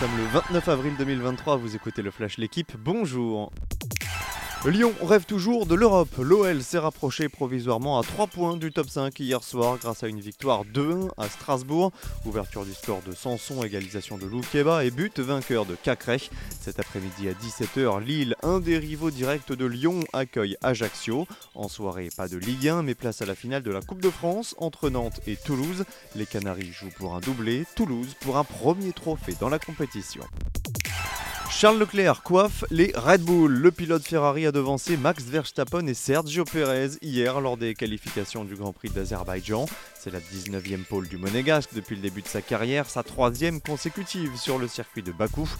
sommes le 29 avril 2023, vous écoutez le Flash L'équipe, bonjour Lyon rêve toujours de l'Europe. L'OL s'est rapproché provisoirement à 3 points du top 5 hier soir grâce à une victoire 2-1 à Strasbourg. Ouverture du score de Sanson, égalisation de Loukeba et but vainqueur de Cacré. Cet après-midi à 17h, Lille, un des rivaux directs de Lyon, accueille Ajaccio. En soirée, pas de Ligue 1, mais place à la finale de la Coupe de France entre Nantes et Toulouse. Les Canaries jouent pour un doublé, Toulouse pour un premier trophée dans la compétition. Charles Leclerc coiffe les Red Bull. Le pilote Ferrari a devancé Max Verstappen et Sergio Perez hier lors des qualifications du Grand Prix d'Azerbaïdjan. C'est la 19e pole du Monégasque depuis le début de sa carrière, sa troisième consécutive sur le circuit de Bakou.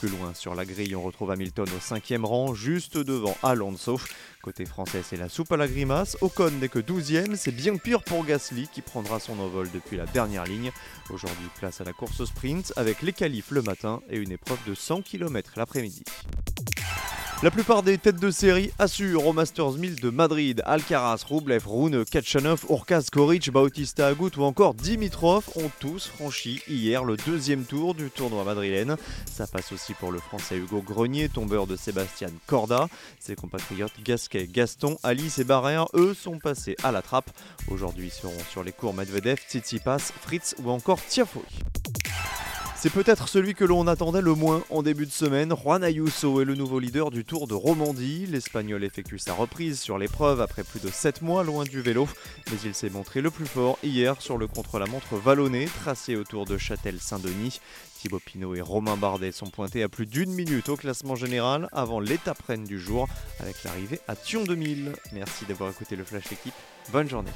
Plus loin sur la grille, on retrouve Hamilton au cinquième rang, juste devant Alonso. Côté français, c'est la soupe à la grimace. Ocon n'est que 12e, c'est bien pire pour Gasly qui prendra son envol depuis la dernière ligne. Aujourd'hui, place à la course sprint avec les qualifs le matin et une épreuve de 100 km l'après-midi. La plupart des têtes de série assurent au Masters 1000 de Madrid. Alcaraz, Rublev, Rune, Kachanov, Urkaz, Koric, Bautista Agut ou encore Dimitrov ont tous franchi hier le deuxième tour du tournoi madrilène. Ça passe aussi pour le français Hugo Grenier, tombeur de Sébastien Corda. Ses compatriotes Gasquet, Gaston, Alice et Barrère, eux, sont passés à la trappe. Aujourd'hui seront sur les cours Medvedev, Tsitsipas, Fritz ou encore Tiafoe. C'est peut-être celui que l'on attendait le moins en début de semaine. Juan Ayuso est le nouveau leader du Tour de Romandie. L'Espagnol effectue sa reprise sur l'épreuve après plus de 7 mois loin du vélo, mais il s'est montré le plus fort hier sur le contre-la-montre vallonné tracé autour de Châtel-Saint-Denis. Thibaut Pinot et Romain Bardet sont pointés à plus d'une minute au classement général avant l'étape reine du jour avec l'arrivée à Thion 2000. Merci d'avoir écouté le Flash Équipe. Bonne journée.